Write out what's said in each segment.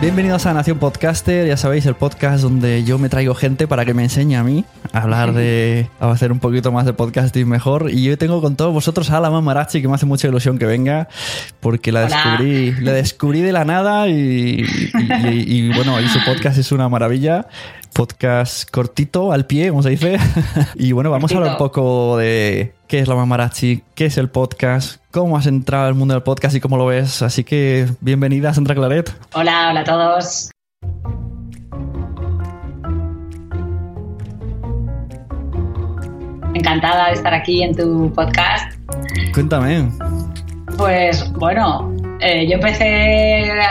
Bienvenidos a Nación Podcaster, ya sabéis, el podcast donde yo me traigo gente para que me enseñe a mí a hablar de, a hacer un poquito más de podcasting mejor. Y yo tengo con todos vosotros a la Mamarachi, que me hace mucha ilusión que venga, porque la Hola. descubrí, la descubrí de la nada y, y- y- y, bueno, y su podcast es una maravilla. Podcast cortito, al pie, como se dice. y bueno, vamos a hablar un poco de qué es la Mamarachi, qué es el podcast, cómo has entrado al mundo del podcast y cómo lo ves. Así que bienvenida, Sandra Claret. Hola, hola a todos. Encantada de estar aquí en tu podcast. Cuéntame. Pues bueno, eh, yo empecé a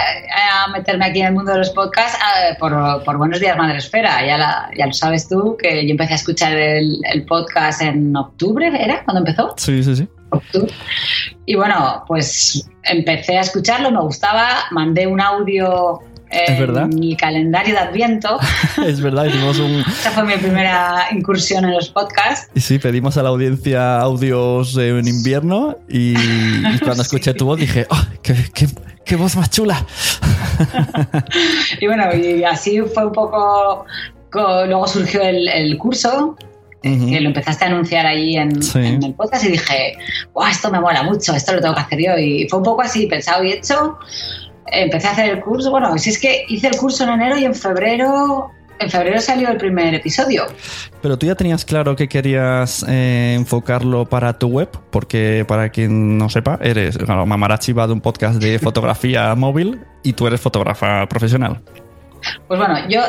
a meterme aquí en el mundo de los podcasts eh, por, por Buenos Días Madresfera. Ya, la- ya lo sabes tú, que yo empecé a escuchar el, el podcast en octubre, ¿era? cuando empezó? Sí, sí, sí. octubre. Y bueno, pues empecé a escucharlo, me gustaba, mandé un audio ¿Es verdad? mi calendario de Adviento. Es verdad, hicimos un... Esa fue mi primera incursión en los podcasts. Y sí, pedimos a la audiencia audios en invierno y, y cuando escuché tu voz dije, ¡oh, qué, qué- qué voz más chula! Y bueno, y así fue un poco. co- Luego surgió el, el curso, que lo empezaste a anunciar ahí en, Sí. en el podcast y dije, ¡guau! Esto me mola mucho, esto lo tengo que hacer yo. Y fue un poco así, pensado y hecho. Empecé a hacer el curso. Bueno, si es que hice el curso en enero y en febrero. En febrero salió el primer episodio. Pero tú ya tenías claro que querías eh, enfocarlo para tu web, porque para quien no sepa, eres, bueno, Mamarachi va de un podcast de fotografía móvil y tú eres fotógrafa profesional. Pues bueno, yo,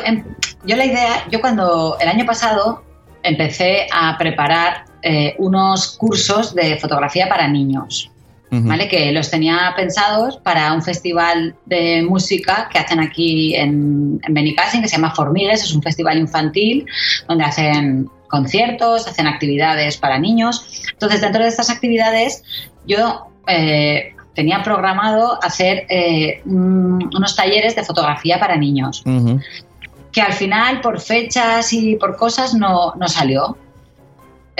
yo la idea, yo cuando el año pasado empecé a preparar eh, unos cursos de fotografía para niños, ¿vale? Que los tenía pensados para un festival de música que hacen aquí en, en Benicassim, que se llama Formigues, es un festival infantil donde hacen conciertos, hacen actividades para niños. Entonces, dentro de estas actividades, yo eh, tenía programado hacer eh, un- unos talleres de fotografía para niños que al final por fechas y por cosas no, no salió.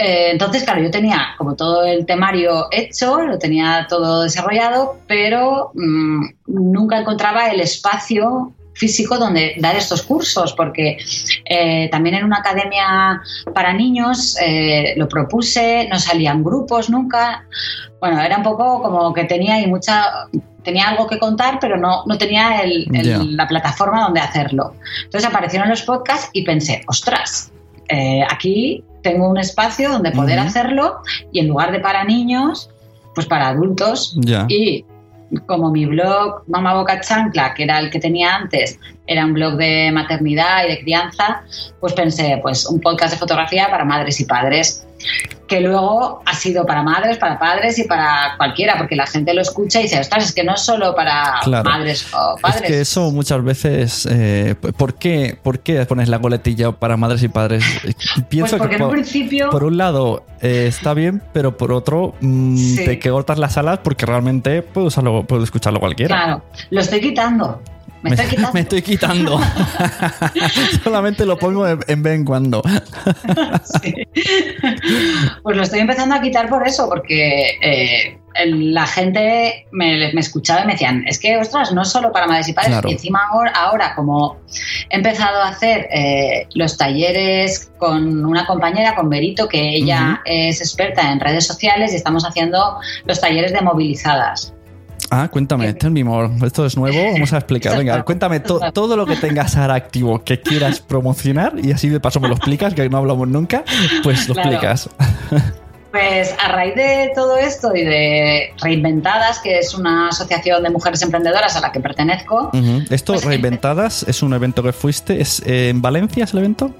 Eh, entonces, claro, yo tenía como todo el temario hecho, lo tenía todo desarrollado, pero mm, nunca encontraba el espacio físico donde dar estos cursos, porque eh, también en una academia para niños eh, lo propuse, no salían grupos nunca. Bueno, era un poco como que tenía ahí mucha tenía algo que contar, pero no, no tenía el- el- Ya. la plataforma donde hacerlo. Entonces aparecieron los podcasts y pensé, ostras, eh, aquí tengo un espacio donde poder hacerlo y en lugar de para niños, pues para adultos. Y como mi blog Mama Boca Chancla, que era el que tenía antes, era un blog de maternidad y de crianza, pues pensé, pues un podcast de fotografía para madres y padres, que luego ha sido para madres, para padres y para cualquiera, porque la gente lo escucha y dice, ostras, es que no es solo para Claro. madres o padres. Es que eso muchas veces. eh, ¿por, qué, ¿Por qué pones la coletilla para madres y padres? Eh, Pienso Pues porque que por, principio... por un lado eh, está bien, pero por otro mm, Sí. te cortas las alas porque realmente puede, usarlo, puede escucharlo cualquiera. Claro, lo estoy quitando. Me estoy quitando. me estoy quitando. Solamente lo pongo en, vez en cuando. Sí. Pues lo estoy empezando a quitar por eso, porque eh, la gente me, me escuchaba y me decían, es que, ostras, no es solo para madres y padres. Claro. Y encima ahora, ahora, como he empezado a hacer eh, los talleres con una compañera, con Berito, que ella es experta en redes sociales y estamos haciendo los talleres de movilizadas. Ah, cuéntame, tell me more. Esto es nuevo, vamos a explicar. Venga, cuéntame to- todo lo que tengas ahora activo que quieras promocionar y así de paso me lo explicas, que no hablamos nunca, pues lo Claro. explicas. Pues a raíz de todo esto y de Reinventadas, que es una asociación de mujeres emprendedoras a la que pertenezco. Esto, Pues, Reinventadas, es un evento que fuiste. ¿Es eh, en Valencia es el evento?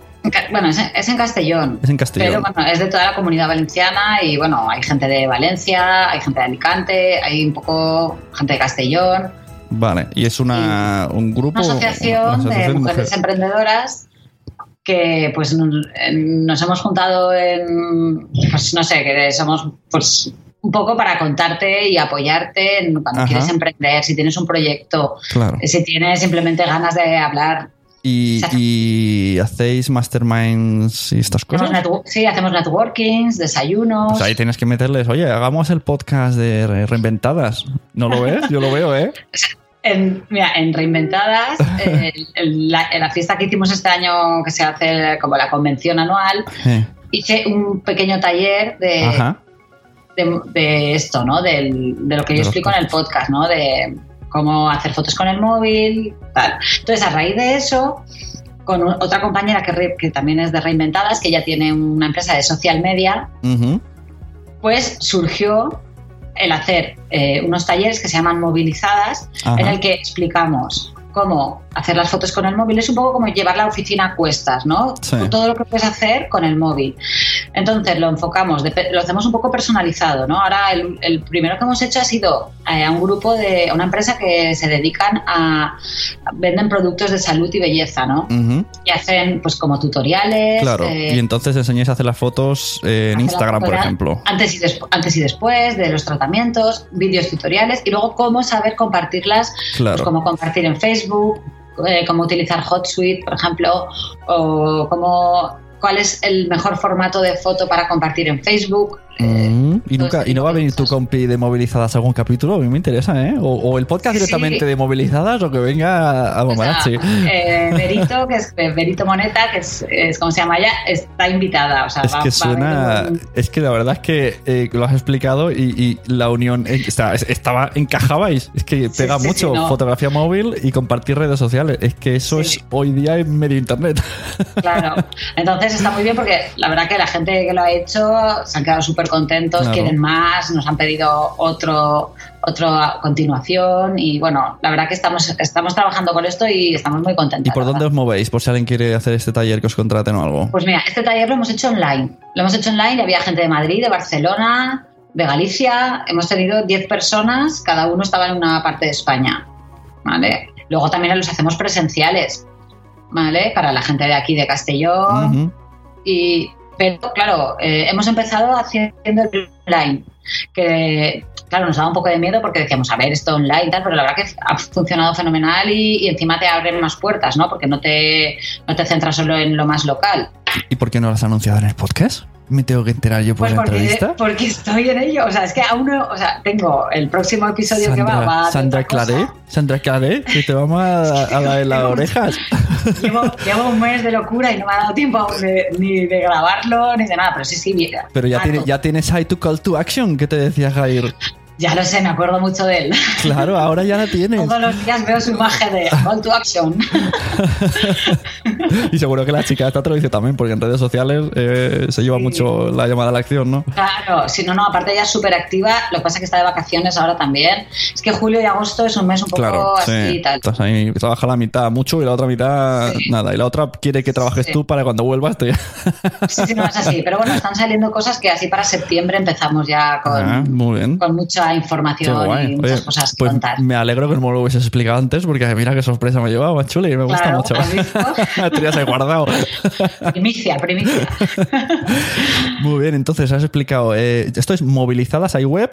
Bueno, es en, es en Castellón. Es en Castellón. Pero bueno, es de toda la comunidad valenciana y bueno, hay gente de Valencia, hay gente de Alicante, hay un poco gente de Castellón. Vale, y es una, un grupo. Una asociación, una de mujeres emprendedoras que pues nos, hemos juntado en, pues no sé, que somos pues un poco para contarte y apoyarte en cuando Ajá. quieres emprender, si tienes un proyecto, Claro. si tienes simplemente ganas de hablar. Y, hacéis masterminds y estas cosas. sí, hacemos networkings, desayunos. Pues ahí tienes que meterles, oye, hagamos el podcast de Re- Reinventadas. ¿No lo ves? Yo lo veo, ¿eh? En, mira, en Reinventadas, eh, la, en la fiesta que hicimos este año, que se hace como la convención anual, hice un pequeño taller de, de, de esto, ¿no? Del- de lo que De yo explico en el podcast, ¿no? De cómo hacer fotos con el móvil, tal. Entonces, a raíz de eso, con otra compañera que, re- que también es de Reinventadas, que ella tiene una empresa de social media, pues surgió el hacer eh, unos talleres que se llaman movilizadas, Ajá. en el que explicamos cómo hacer las fotos con el móvil. Es un poco como llevar la oficina a cuestas, ¿no? Sí. Todo lo que puedes hacer con el móvil. Entonces lo enfocamos, lo hacemos un poco personalizado, ¿no? Ahora el, el primero que hemos hecho ha sido eh, a un grupo de, a una empresa que se dedican a, venden productos de salud y belleza, ¿no? Y hacen pues como tutoriales. Claro. eh, y entonces enseñáis a hacer las fotos eh, en Instagram, por ejemplo. Antes y, antes y después de los tratamientos, vídeos tutoriales y luego cómo saber compartirlas, Claro. pues cómo compartir en Facebook, eh, cómo utilizar HotSuite, por ejemplo, o cómo, cuál es el mejor formato de foto para compartir en Facebook. Mm, ¿Y, nunca, ¿Y no va a venir tu compi de movilizadas algún capítulo? A mí me interesa, ¿eh? O, o el podcast Sí. directamente de movilizadas o que venga a O sea, Mamarazzi. eh, Berito, que es eh, Berito Moneta, que es, es como se llama ella, está invitada. O sea, Es va- que va a haber suena. un- Es que la verdad es que eh, lo has explicado y, y la unión eh, o sea, es- estaba. encajabais. Es que Sí, pega sí, mucho sí, no. fotografía móvil y compartir redes sociales. Es que eso Sí. es hoy día en medio internet. Claro, entonces está muy bien porque la verdad que la gente que lo ha hecho se han quedado súper contentos, Claro. quieren más, nos han pedido otro, otro a continuación y bueno, la verdad que estamos, estamos trabajando con esto y estamos muy contentos. ¿Y por dónde os movéis? Por si alguien quiere hacer este taller que os contraten o algo. Pues mira, este taller lo hemos hecho online. Lo hemos hecho online y había gente de Madrid, de Barcelona, de Galicia. Hemos tenido 10 personas, cada uno estaba en una parte de España. ¿Vale? Luego también los hacemos presenciales. ¿Vale? Para la gente de aquí de Castellón. Y, pero claro, eh, hemos empezado haciendo el online, que claro, nos daba un poco de miedo porque decíamos, a ver, esto online y tal, pero la verdad que ha funcionado fenomenal y, y encima te abren más puertas, ¿no? Porque no te, no te centras solo en lo más local. ¿Y por qué no lo has anunciado en el podcast? ¿Me tengo que enterar yo por Pues la porque, entrevista? porque estoy en ello, o sea, es que aún no, o sea, tengo el próximo episodio que va, va de Sandra. Claré, Sandra Claré, que te vamos a, a la de las orejas. Llevo, llevo un mes de locura y no me ha dado tiempo aún de- ni de grabarlo ni de nada, pero sí, sí, mira. Pero ya, Ah, tiene- ya tienes ahí tu call to action que te decía Jair. Ya lo sé, me acuerdo mucho de él. Claro, ahora ya la tienes. Todos los días veo su imagen de Call to Action. y seguro que la chica esta te lo dice también, porque en redes sociales eh, se lleva mucho la llamada a la acción, ¿no? Claro, si no, no, aparte ella es súper activa, lo que pasa es que está de vacaciones ahora también. Es que julio y agosto es un mes un poco Claro, así sí. y tal. Estás ahí, trabaja la mitad mucho y la otra mitad Sí. nada. Y la otra quiere que trabajes tú para cuando vuelvas te... Sí, sí, no es así. Pero bueno, están saliendo cosas que así para septiembre empezamos ya con, Ah, muy bien. con mucha Información y muchas Oye, cosas que pues contar. me alegro que no me lo hubieses explicado antes porque mira qué sorpresa me llevaba, chuli, me gusta Claro, mucho. tenías ahí guardado. Primicia, primicia. Muy bien, entonces has explicado, eh, esto es movilizadas, hay web.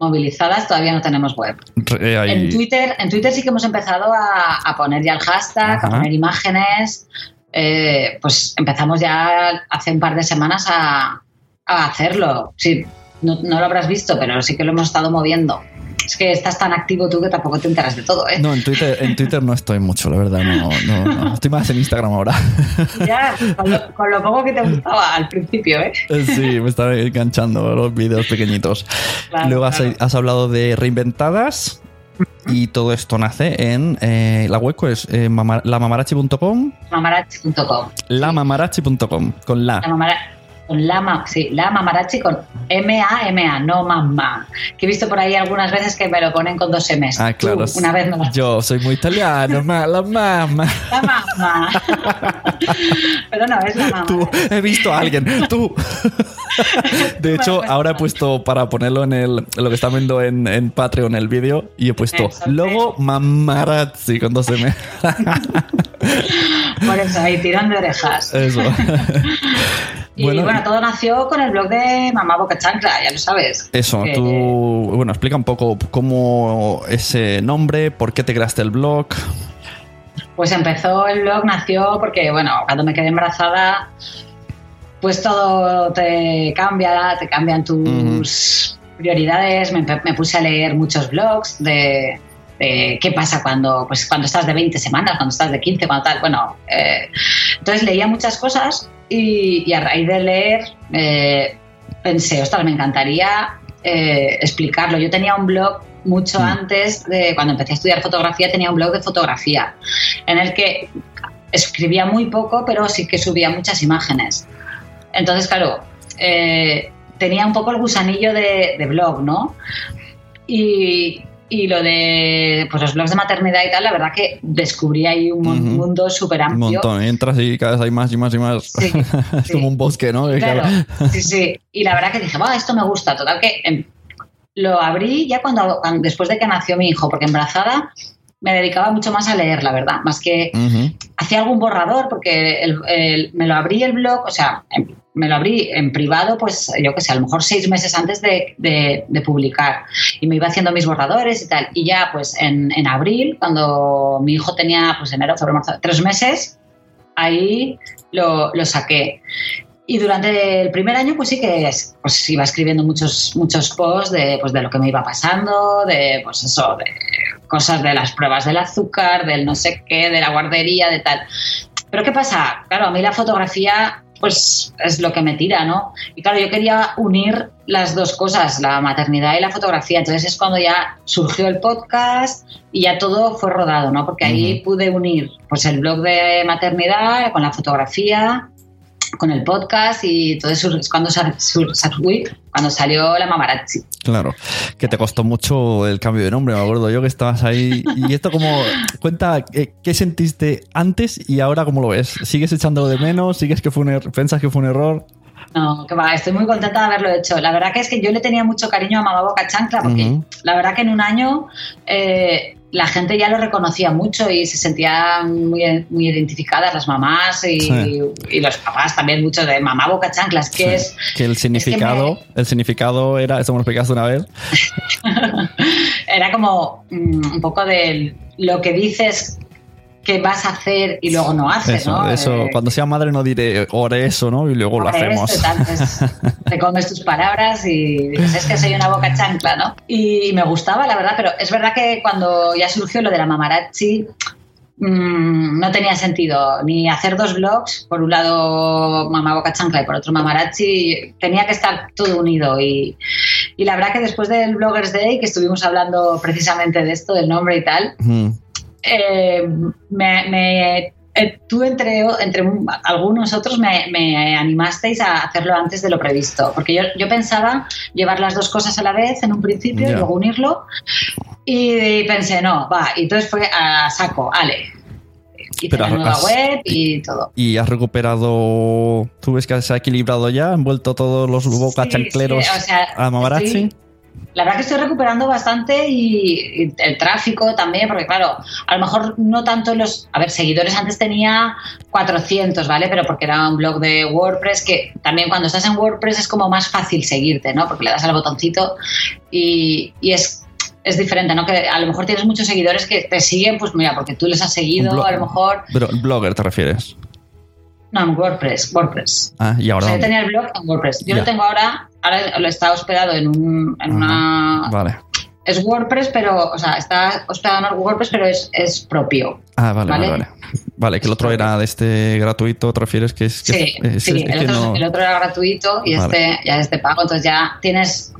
Movilizadas todavía no tenemos web. eh, En Twitter, en Twitter sí que hemos empezado a, a poner ya el hashtag, Ajá. a poner imágenes. Eh, pues empezamos ya hace un par de semanas a, a hacerlo. Sí, no, no lo habrás visto, pero sí que lo hemos estado moviendo. Es que estás tan activo tú que tampoco te enteras de todo, ¿eh? No, en Twitter, en Twitter no estoy mucho, la verdad, no, no, no. Estoy más en Instagram ahora. Ya, con lo, con lo poco que te gustaba al principio, ¿eh? Sí, me están enganchando los vídeos pequeñitos. Claro, Luego has, claro. has hablado de reinventadas y todo esto nace en eh, la web, es eh, mama- lamamarachi.com, Mamarachi.com. lamamarachi.com, con la. La con la, ma- sí, la mamarachi con M-A-M-A, no mamá. Que he visto por ahí algunas veces que me lo ponen con dos M's. Ah, Tú, claro. una vez lo Yo soy muy italiano, ma- la mamá. La mamá. Pero no, es la mamá. Tú, he visto a alguien, tú. De hecho, ahora he puesto para ponerlo en, el, lo que está viendo en, en Patreon el vídeo y he puesto logo mamarazzi con dos M. Por eso, ahí tirón de orejas. Eso. Y bueno, todo nació con el blog de Mamá Boca Chancla, ya lo sabes. Eso, tú, bueno, explica un poco cómo ese nombre, por qué te creaste el blog. Pues empezó el blog, nació porque, bueno, cuando me quedé embarazada, pues todo te cambia, te cambian tus prioridades. Me, me puse a leer muchos blogs de, de qué pasa cuando, pues, cuando estás de 20 semanas, cuando estás de 15, cuando tal. Bueno, eh, entonces leía muchas cosas y, y a raíz de leer eh, pensé, ostras, me encantaría eh, explicarlo. Yo tenía un blog mucho antes de cuando empecé a estudiar fotografía, tenía un blog de fotografía en el que escribía muy poco, pero sí que subía muchas imágenes. Entonces, claro, eh, tenía un poco el gusanillo de, de blog, ¿no? Y, y lo de pues, los blogs de maternidad y tal, la verdad que descubrí ahí un mundo súper Un amplio. montón, entras y cada vez hay más y más y más. Sí, es sí. como un bosque, ¿no? Claro, sí, sí. Y la verdad que dije, va, esto me gusta. Total que em, lo abrí ya cuando- después de que nació mi hijo, porque embarazada me dedicaba mucho más a leer, la verdad, más que hacía algún borrador, porque el- el- me lo abrí el blog, o sea, me lo abrí en privado, pues yo qué sé, a lo mejor seis meses antes de, de- de publicar. Y me iba haciendo mis borradores y tal. Y ya, pues en, en abril, cuando mi hijo tenía, pues enero, febrero, marzo, tres meses, ahí lo, lo saqué. Y durante el primer año, pues sí que es- pues iba escribiendo muchos, muchos posts de, pues de lo que me iba pasando, de pues eso, de cosas de las pruebas del azúcar, del no sé qué, de la guardería, de tal. Pero ¿qué pasa? Claro, a mí la fotografía pues es lo que me tira, ¿no? Y claro, yo quería unir las dos cosas, la maternidad y la fotografía. Entonces es cuando ya surgió el podcast y ya todo fue rodado, ¿no? Porque ahí pude unir pues el blog de maternidad con la fotografía, con el podcast y entonces es cuando, cuando salió la mamarazzi. Claro, que te costó mucho el cambio de nombre, me acuerdo yo que estabas ahí. Y esto como, cuenta, eh, ¿qué sentiste antes y ahora cómo lo ves? ¿Sigues echándolo de menos? ¿Sigues que fue un er- ¿Pensas que fue un error? No, que va, estoy muy contenta de haberlo hecho. La verdad que es que yo le tenía mucho cariño a Mamá Boca Chancla porque la verdad que en un año eh, la gente ya lo reconocía mucho y se sentían muy, muy identificadas las mamás y, Sí. y los papás también mucho de Mamá Boca Chancla. Es que es Que el significado, el significado era, eso me lo explicaste una vez. era como mm, un poco de lo que dices que vas a hacer y luego no haces, Eso, ¿no? eso, Eh, cuando sea madre no diré ore eso, ¿no? Y luego lo hacemos. esto, tal, pues, te comes tus palabras y dices, es que soy una boca chancla, ¿no? Y me gustaba, la verdad, pero es verdad que cuando ya surgió lo de la mamarazzi, mm, no tenía sentido ni hacer dos blogs, por un lado Mamá Boca Chancla y por otro Mamarazzi, tenía que estar todo unido y, Y la verdad que después del Bloggers Day, que estuvimos hablando precisamente de esto, del nombre y tal, Mm. Eh, me, me- eh, tú entre, entre un- algunos otros me, me animasteis a hacerlo antes de lo previsto, porque yo, yo pensaba llevar las dos cosas a la vez en un principio y Ya. luego unirlo, y pensé, no, va, y entonces fue a saco, ale. Hice Pero la nueva has- web y todo. Y has recuperado. ¿Tú ves que se ha equilibrado ya? ¿Han vuelto todos los boca Sí, sí, o sea, a Mamarazzi? estoy- La verdad que estoy recuperando bastante y, y el tráfico también, porque claro, a lo mejor no tanto los... A ver, seguidores antes tenía 400, ¿vale? Pero porque era un blog de WordPress que también cuando estás en WordPress es como más fácil seguirte, ¿no? Porque le das al botoncito y, y es, es diferente, ¿no? Que a lo mejor tienes muchos seguidores que te siguen, pues mira, porque tú les has seguido, a lo mejor... Pero blogger te refieres. No, en WordPress, WordPress. Ah, y O ahora. sea, yo tenía el blog en WordPress. Yo Ya. lo tengo ahora, ahora lo está hospedado en, un, en una... Vale. Es WordPress, pero, o sea, está hospedado en WordPress, pero es, es propio. Ah, vale, vale, ¿Vale? vale. Que el otro era de este gratuito, ¿te refieres? Que es que Sí, es- sí, es el, que otro, no- el otro era gratuito y Vale. este ya es de pago, entonces ya tienes,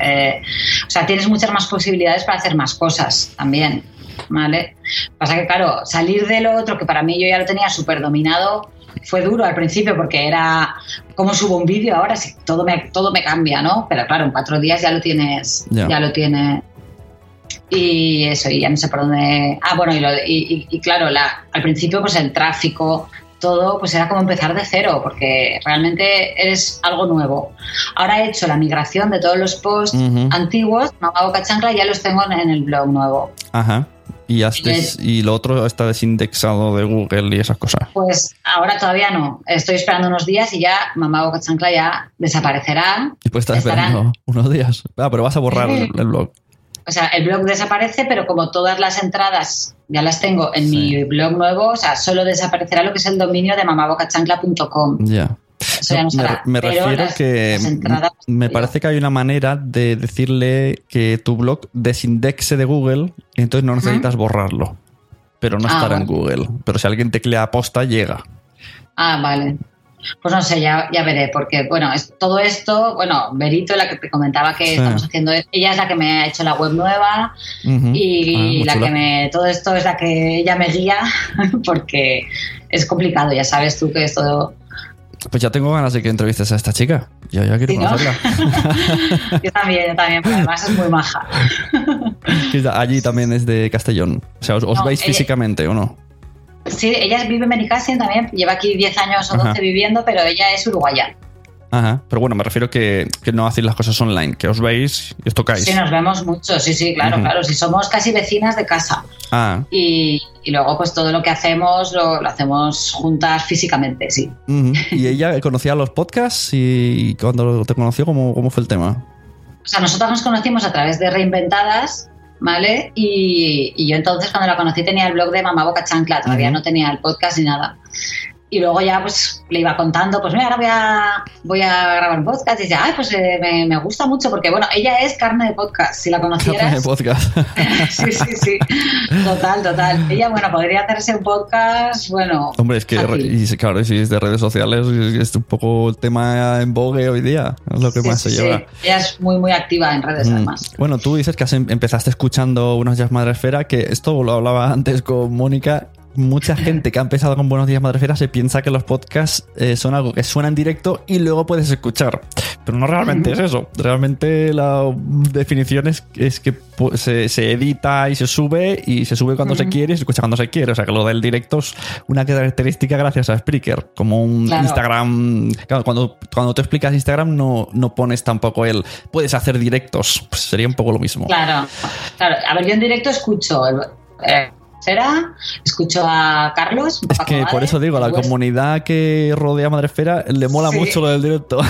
eh, o sea, tienes muchas más posibilidades para hacer más cosas también, ¿vale? Pasa que, claro, salir de lo otro, que para mí yo ya lo tenía súper dominado, fue duro al principio porque era, ¿cómo subo un vídeo ahora? Sí, todo me, todo me cambia, ¿no? Pero claro, en cuatro días ya lo tienes, Ya. ya lo tienes y eso, y ya no sé por dónde. Ah, bueno, y, lo- y- y- y claro, la, al principio, pues el tráfico, todo, pues era como empezar de cero, porque realmente eres algo nuevo. Ahora he hecho la migración de todos los posts antiguos, Mamá Boca Chancla, y ya los tengo en, en el blog nuevo. Ajá. Y, y lo otro está desindexado de Google y esas cosas. Pues ahora todavía no. Estoy esperando unos días y ya Mamá Boca Chancla ya desaparecerá. Y pues estás Estarán- esperando unos días. Ah, pero vas a borrar el, el blog. O sea, el blog desaparece, pero como todas las entradas ya las tengo en Sí. mi blog nuevo, o sea, solo desaparecerá lo que es el dominio de mamabocachancla.com. Ya. Eso ya no me, refiero las- que las me parece que hay una manera de decirle que tu blog desindexe de Google y entonces no necesitas borrarlo. Pero no Ah, estará en vale. Google. Pero si alguien teclea aposta, llega. Ah, vale. Pues no sé, ya, ya veré, porque bueno, es, todo esto, bueno, Berito, la que te comentaba que Sí. estamos haciendo, ella es la que me ha hecho la web nueva y Ah, la chula. que me, todo esto es la que ella me guía, porque es complicado, ya sabes tú que es todo, Pues ya tengo ganas de que entrevistes a esta chica. Ya quiero Sí, ¿no? conocerla. yo también, yo también, porque además es muy maja. Allí también es de Castellón. O sea, ¿os, os No, veis ella- físicamente o no? Sí, ella vive en Benicassim también, lleva aquí 10 años o Ajá. 12 viviendo, pero ella es uruguaya. Ajá. Pero bueno, me refiero que, que no hacéis las cosas online, que os veis y os tocáis. Sí, nos vemos mucho, sí, sí, claro, claro. Si somos casi vecinas de casa. Ah, Y, y luego, pues todo lo que hacemos lo, lo hacemos juntas físicamente, sí. ¿Y ella conocía los podcasts? ¿Y cuando te conoció, cómo, cómo fue el tema? O sea, nosotros nos conocimos a través de Reinventadas, ¿vale? Y, y yo entonces, cuando la conocí, tenía el blog de Mamá Boca Chancla, todavía no tenía el podcast ni nada. Y luego ya pues le iba contando, pues mira, ahora voy a, voy a grabar un podcast. Y dice, ay, pues eh, me, me gusta mucho, porque bueno, ella es carne de podcast, si la conocieras. podcast. sí, sí, sí. Total, total. Ella, bueno, podría hacerse un podcast, bueno. Hombre, es que y, claro, si es de redes sociales, es un poco el tema en vogue hoy día. Es lo que Sí, más sí, se sí. lleva. Ella es muy, muy activa en redes, Mm. además. Bueno, tú dices que has em- empezaste escuchando Buenos Días Madresfera, que esto lo hablaba antes con Mónica. Mucha gente que ha empezado con Buenos Días Madresfera se piensa que los podcasts eh, son algo que suena en directo y luego puedes escuchar. Pero no realmente es eso. Realmente la definición es, es que se, se edita y se sube y se sube cuando se quiere y se escucha cuando se quiere. O sea que lo del directo es una característica gracias a Spreaker. Como un Claro. Instagram. Claro, cuando, cuando tú explicas Instagram no, no pones tampoco el puedes hacer directos. Pues sería un poco lo mismo. Claro, claro. A ver, yo en directo escucho. Eh, Sera, escucho a Carlos. Es que por eso digo, a la comunidad que rodea Madresfera le mola Sí. mucho lo del directo.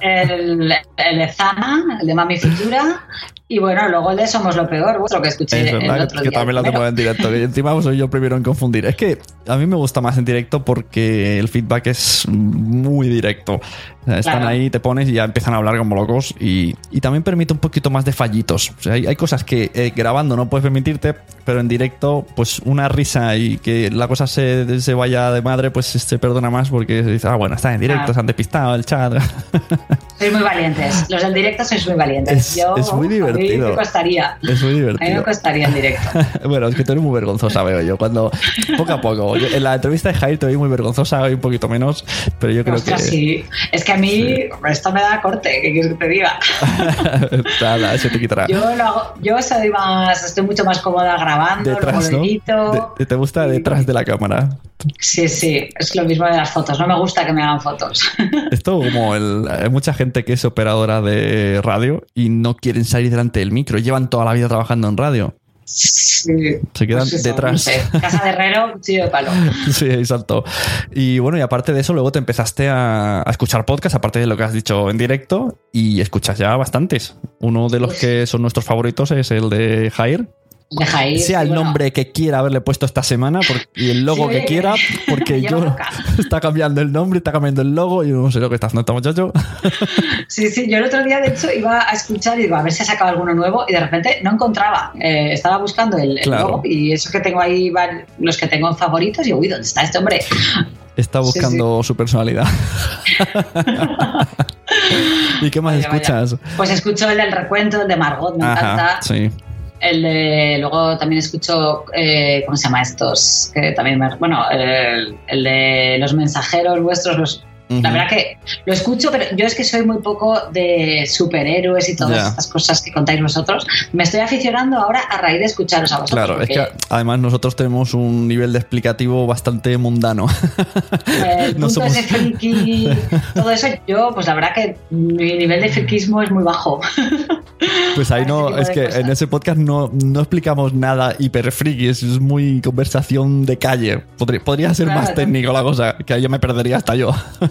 El, el de Zana, el de Mami Futura, Y bueno, luego el de Somos lo Peor, vuestro que escuché Es el verdad otro que día. también lo primero. hacemos en directo. Que encima soy yo primero en confundir. Es que a mí me gusta más en directo porque el feedback es muy directo. O sea, Están Claro. ahí, te pones y ya empiezan a hablar como locos. Y, y también permite un poquito más de fallitos. O sea, hay, hay cosas que eh, grabando no puedes permitirte, pero en directo, pues una risa y que la cosa se, se vaya de madre, pues se perdona más porque se dice, ah, bueno, están en directo, se han despistado el chat. Sois muy valientes. Los del directo sois muy valientes. Es- Yo, es muy A mí divertido. me costaría. es muy A mí divertido. me costaría en directo. bueno, es que tú eres muy vergonzosa, veo yo. Cuando, poco a poco. Yo- en la entrevista de Jair te vi muy vergonzosa, hoy un poquito menos, pero yo creo Ostras, que. sí. Es que a mí esto me da corte, ¿qué quieres que te diga? Nada, se te quitará. Yo lo hago, yo soy más, estoy mucho más cómoda grabando, Detrás, ¿no? De- ¿Te gusta detrás de la cámara? Sí, sí, es lo mismo de las fotos. No me gusta que me hagan fotos. Esto como el, hay mucha gente que es operadora de radio y no quieren salir delante del micro. Llevan toda la vida trabajando en radio. Sí. Se quedan Pues eso, detrás. no sé, Casa de herrero, cuchillo de palo. Sí, exacto. Y bueno, y aparte de eso, luego te empezaste a, a escuchar podcast, aparte de lo que has dicho en directo, y escuchas ya bastantes. Uno de los que son nuestros favoritos es el de Jair. Deja ir. sea el bueno, nombre que quiera haberle puesto esta semana y el logo Sí, que quiera, porque yo loca. está cambiando el nombre, está cambiando el logo y no sé lo que está haciendo este muchacho. Sí, sí, yo el otro día de hecho iba a escuchar y digo, a ver si ha sacado alguno nuevo y de repente no encontraba. Eh, estaba buscando el, el Claro. logo y eso que tengo ahí van los que tengo en favoritos y uy, ¿dónde está este hombre? Está Sí, buscando su personalidad. ¿Y qué más Vaya, vaya. escuchas? Pues escucho el del recuento, el de Margot, me encanta. sí. El de, luego también escucho, eh, ¿cómo se llama estos? Que también bueno, el, el de los mensajeros vuestros, los, la Ujú. verdad que lo escucho, pero yo es que soy muy poco de superhéroes y todas Ya. estas cosas que contáis vosotros. Me estoy aficionando ahora a raíz de escucharos a vosotros. Claro, es que además nosotros tenemos un nivel de explicativo bastante mundano. eh, el no punto somos- ese friki, todo eso, yo, pues la verdad que mi nivel de friquismo es muy bajo. Pues ahí Ese no, es que cosas. en ese podcast no, no explicamos nada hiper friki, es, muy conversación de calle. Podría, podría ser Claro, más técnico la cosa, que ahí yo me perdería hasta yo.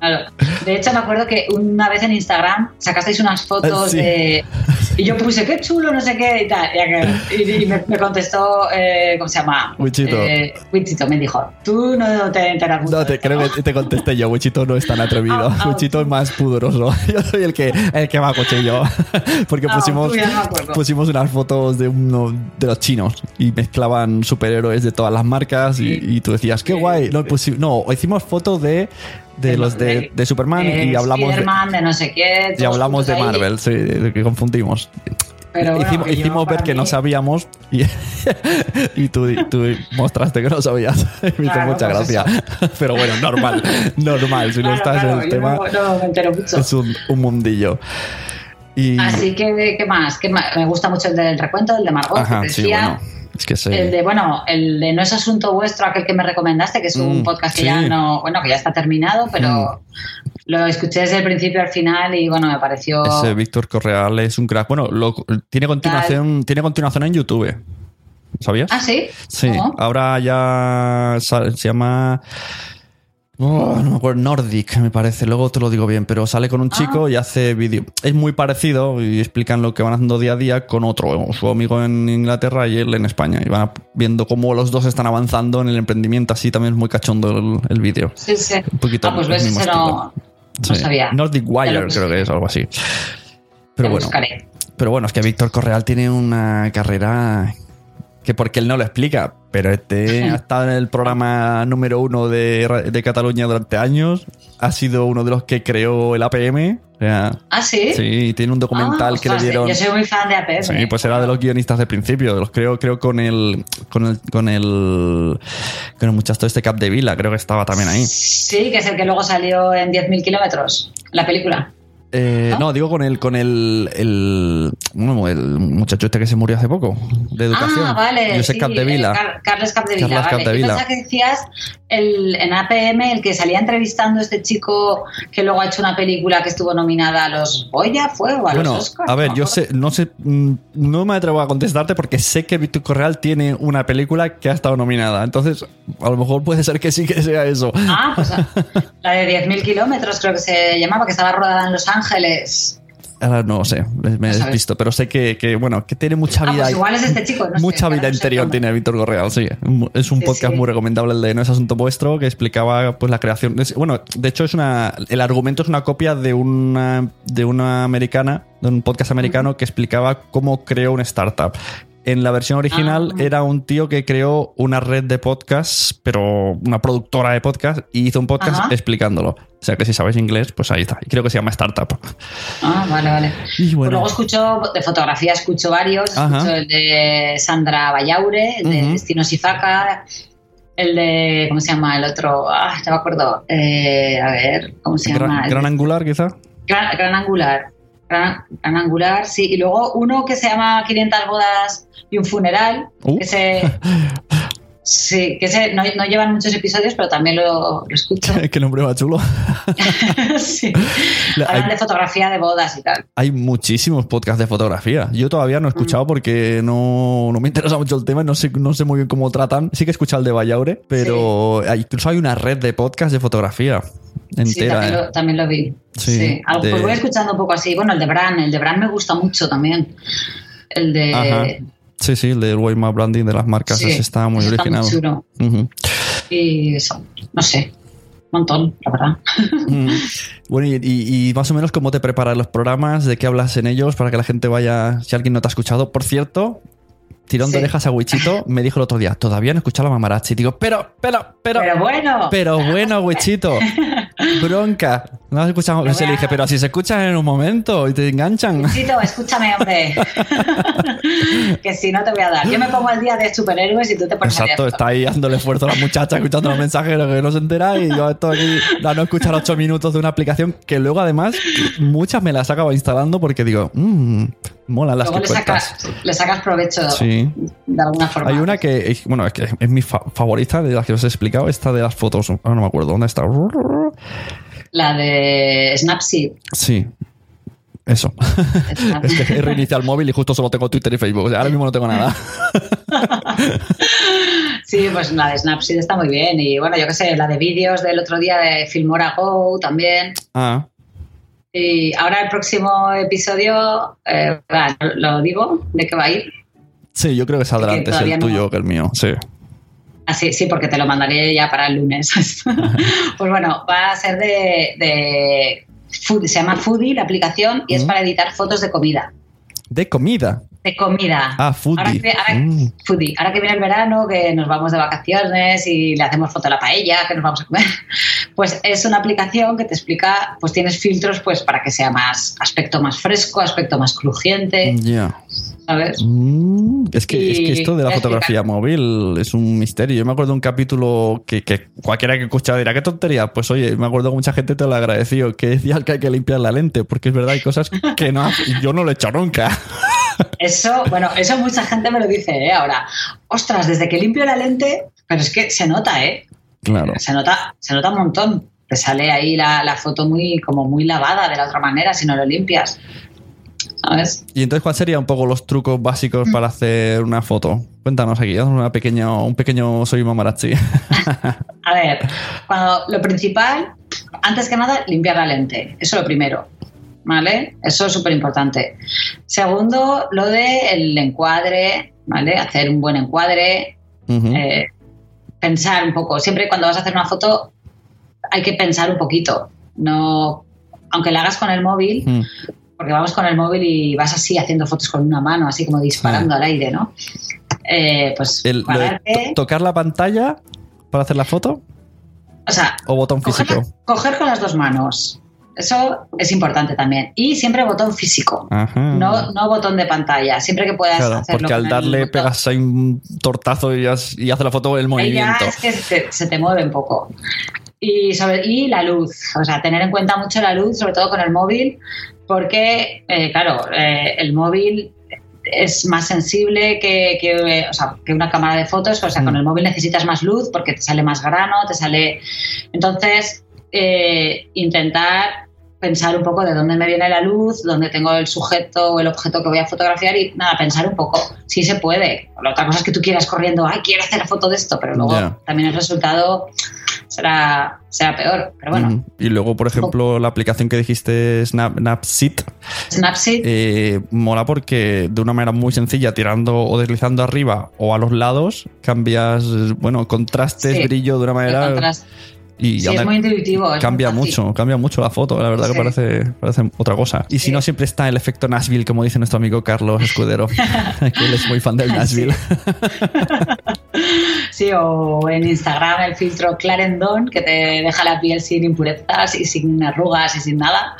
Claro. De hecho, me acuerdo que una vez en Instagram sacasteis unas fotos Sí. de. Y yo puse, qué chulo, no sé qué y tal. Y, me, me contestó, eh, ¿cómo se llama? Wichito. Eh, Wichito me dijo, tú no te enteras mucho No, te creo ¿no?". que te contesté yo, Wichito no es tan atrevido. Ah, ah, Wichito es más pudoroso. Yo soy el que, el que va a cuchillo. Porque Ah, pusimos, no pusimos unas fotos de uno de los chinos y mezclaban superhéroes de todas las marcas y, tú decías, qué guay. No, pusi- no, hicimos fotos de, de los de, de Superman de y hablamos de, de no sé qué. y hablamos de juntos ahí. Marvel, sí, que confundimos. Pero bueno, hicimos que hicimos ver para que no mí- sabíamos y, y tú, tú mostraste que no sabías. Me hizo Claro, mucha pues gracia. Pero bueno, normal, normal. Si no Claro, estás claro, en el tema, no, no me entero mucho. es un, un mundillo. Y, Así que, ¿qué más? ¿Qué más? Me gusta mucho el del recuento, el de Margot, ajá, que sí, decía. bueno. Es que. El de, bueno, el de No es asunto vuestro, aquel que me recomendaste, que es un Mm, podcast que sí. ya no, bueno, que ya está terminado, pero lo escuché desde el principio al final y bueno, me pareció. Ese Víctor Correal es un crack. Bueno, lo- tiene continuación, tiene continuación en YouTube. ¿Sabías? Ah, sí. Sí, ¿Cómo? ahora ya se llama. Oh, no me acuerdo, Nordic, me parece. Luego te lo digo bien, pero sale con un chico Ah. y hace vídeo. Es muy parecido y explican lo que van haciendo día a día con otro, su amigo en Inglaterra y él en España. Y van viendo cómo los dos están avanzando en el emprendimiento. Así también es muy cachondo el, el vídeo. Sí, sí. Un poquito ah, pues ves, mismo no, no Sí. sabía. Nordic Wire, creo que es algo así. Pero bueno. buscaré. Pero bueno, es que Víctor Correal tiene una carrera que porque él no lo explica, pero este ha estado en el programa número uno de, de Cataluña durante años, ha sido uno de los que creó el APM. o sea, Ah, sí. sí, tiene un documental Ah, que le ostras, dieron. Yo soy muy fan de APM. Sí, pues era de los guionistas del principio. Los creo, creo con el, con el, con el, con el muchacho este Cap de Vila, creo que estaba también ahí. Sí, que es el que luego salió en 10.000 kilómetros, la película. Eh, ¿No? ¿No? digo con el, con el, el, bueno, el muchacho este que se murió hace poco, de educación. Ah, vale. Josep sí, Capdevila. eh, Car- Carles Capdevila. Carles vale. Capdevila. Yo pensaba que decías el, en APM, el que salía entrevistando a este chico que luego ha hecho una película que estuvo nominada a los Goya, ¿fue? O a Bueno, los Oscars. a ver, no yo sé, no sé, mm, no me atrevo a contestarte porque sé que Víctor Correal tiene una película que ha estado nominada. Entonces, a lo mejor puede ser que sí que sea eso. Ah, pues la de 10.000 kilómetros creo que se llamaba, que estaba rodada en Los Ángeles. Ahora no sé, me he desvisto, pero sé que, que, bueno, que tiene mucha Ah, vida. pues igual es este chico, no sé, mucha vida no sé interior tiene Víctor Correal, sí. Es un Sí, podcast sí. muy recomendable el de No es asunto vuestro, que explicaba pues la creación. es- bueno, de hecho es una. El argumento es una copia de una de una americana, de un podcast americano que explicaba cómo creó una startup. En la versión original Ah. era un tío que creó una red de podcasts, pero una productora de podcasts, y hizo un podcast Ajá. explicándolo. O sea que si sabéis inglés, pues ahí está. Y creo que se llama Startup. Ah, vale, vale. Y Pues bueno. luego escucho, de fotografía escucho varios. Ajá. Escucho el de Sandra Bayaure, el de Ujú. Destino Sifaca, el de, ¿cómo se llama? El otro, ah, no me acuerdo. Eh, a ver, ¿cómo se llama? Gran, angular, quizá. Gran, Gran Angular. Gran, Gran Angular, sí. Y luego uno que se llama 500 bodas y un funeral, Uh. que se... Sí, que se, no, no llevan muchos episodios, pero también lo, lo escucho. Qué nombre más chulo. sí. La- Hablan hay- de fotografía de bodas y tal. Hay muchísimos podcasts de fotografía. Yo todavía no he Mm. escuchado porque no, no me interesa mucho el tema y no sé, no sé muy bien cómo tratan. Sí que he escuchado el de Vallaure, pero hay- incluso hay una red de podcasts de fotografía Sí, entera. también, ¿eh? lo, también lo vi. Sí, Sí, Algo- de- pues voy escuchando un poco así. Bueno, el de Bran, el de Bran me gusta mucho también. El de. Ajá. Sí, sí, el del Waymark Branding de las marcas Sí, ese está muy ese está muy original. Y eso, no sé. Un montón, la verdad. Bueno, y, y- más o menos cómo te preparas los programas, de qué hablas en ellos, para que la gente vaya, si alguien no te ha escuchado. Por cierto, tirón de orejas a Wichito, me dijo el otro día, todavía no he escuchado la mamarachi. Digo, pero, pero, pero, Pero bueno. pero bueno, Wichito, bronca. No has escuchado, se le dije, pero si se escuchan en un momento y te enganchan. Chito, escúchame, hombre. que si no te voy a dar. Yo me pongo al día de superhéroes y tú te pones Exacto, está ahí dándole esfuerzo a la muchacha escuchando los mensajeros que no se entera y yo estoy aquí dando a escuchar ocho minutos de una aplicación que luego además muchas me las acabo instalando porque digo, mmm, mola las Luego que le sacas, le sacas provecho Sí. de alguna forma. Hay una que, bueno, es que es mi fa- favorita de las que os he explicado, esta de las fotos. Ahora no me acuerdo dónde está. La de Snapseed. Sí. Eso. es que he reiniciado el móvil y justo solo tengo Twitter y Facebook. O sea, ahora mismo no tengo nada. Sí, pues la de Snapseed está muy bien. Y bueno, yo qué sé, la de vídeos del otro día de Filmora Go también. Ah, Y ahora el próximo episodio, eh, lo digo, ¿de qué va a ir? sí, yo creo que saldrá antes el no- tuyo que el mío. Sí. Ah, sí, porque te lo mandaré ya para el lunes. pues bueno, va a ser de, de Food- se llama Foodie la aplicación y es Mm. para editar fotos de comida. De comida. De comida. Ah, Foodie. Ahora que, ahora- Mm. foodie. Ahora que viene el verano, que nos vamos de vacaciones y le hacemos foto a la paella, que nos vamos a comer, pues es una aplicación que te explica, pues tienes filtros pues para que sea más aspecto más fresco, aspecto más crujiente, Ya. ¿Sabes? Mm, es, que, es que Y esto de la a fotografía móvil es un misterio. Yo me acuerdo de un capítulo que, que cualquiera que escuchaba dirá, qué tontería. Pues oye, me acuerdo que mucha gente te lo agradeció, que decía que hay que limpiar la lente, porque es verdad, hay cosas que no, yo no lo he hecho nunca. Eso, bueno, eso mucha gente me lo dice, ¿eh? Ahora, ostras, desde que limpio la lente, pero es que se nota, ¿eh? Claro. Se nota, se nota un montón. Te sale ahí la, la foto muy, como muy lavada de la otra manera si no lo limpias. ¿Sabes? Y entonces, ¿cuáles serían un poco los trucos básicos para hacer una foto? Cuéntanos aquí, una pequeño, un pequeño soy mamarachi. A ver, cuando lo principal, antes que nada, limpiar la lente. Eso es lo primero. ¿Vale? Eso es súper importante. Segundo, lo del encuadre, ¿vale? Hacer un buen encuadre, eh, pensar un poco. Siempre cuando vas a hacer una foto hay que pensar un poquito. No, aunque la hagas con el móvil, Mm. Porque vamos con el móvil y vas así haciendo fotos con una mano, así como disparando al aire, ¿no? Eh, pues El- pararte, to- ¿Tocar la pantalla para hacer la foto o sea, o botón coger, físico? coger con las dos manos. Eso es importante también. Y siempre botón físico. Ajá. No, no botón de pantalla. Siempre que puedas Claro, hacerlo. porque al darle pegas ahí un tortazo y, has- y hace la foto el Ahí ya movimiento. es que se, se te mueve un poco. Y, sobre, y la luz, o sea, tener en cuenta mucho la luz, sobre todo con el móvil, porque, eh, claro, eh, el móvil es más sensible que, que, o sea, que una cámara de fotos, o sea, con Mm. el móvil necesitas más luz porque te sale más grano, te sale... Entonces, eh, intentar pensar un poco de dónde me viene la luz, dónde tengo el sujeto o el objeto que voy a fotografiar y nada, pensar un poco. Sí se puede. La otra cosa es que tú quieras corriendo, ay, quiero hacer foto de esto, pero luego también el resultado será, será peor. Pero bueno. Y luego, por ejemplo, la aplicación que dijiste, Snap, Snapseed, Snapseed, eh, mola porque de una manera muy sencilla, tirando o deslizando arriba o a los lados, cambias, bueno, contrastes, Sí. brillo de una manera. Y Sí, es muy intuitivo. es Cambia muy mucho, cambia mucho la foto, la verdad que parece, parece otra cosa. Y si no, siempre está el efecto Nashville, como dice nuestro amigo Carlos Escudero, que él es muy fan del Nashville. Sí, o en Instagram el filtro Clarendon que te deja la piel sin impurezas y sin arrugas y sin nada.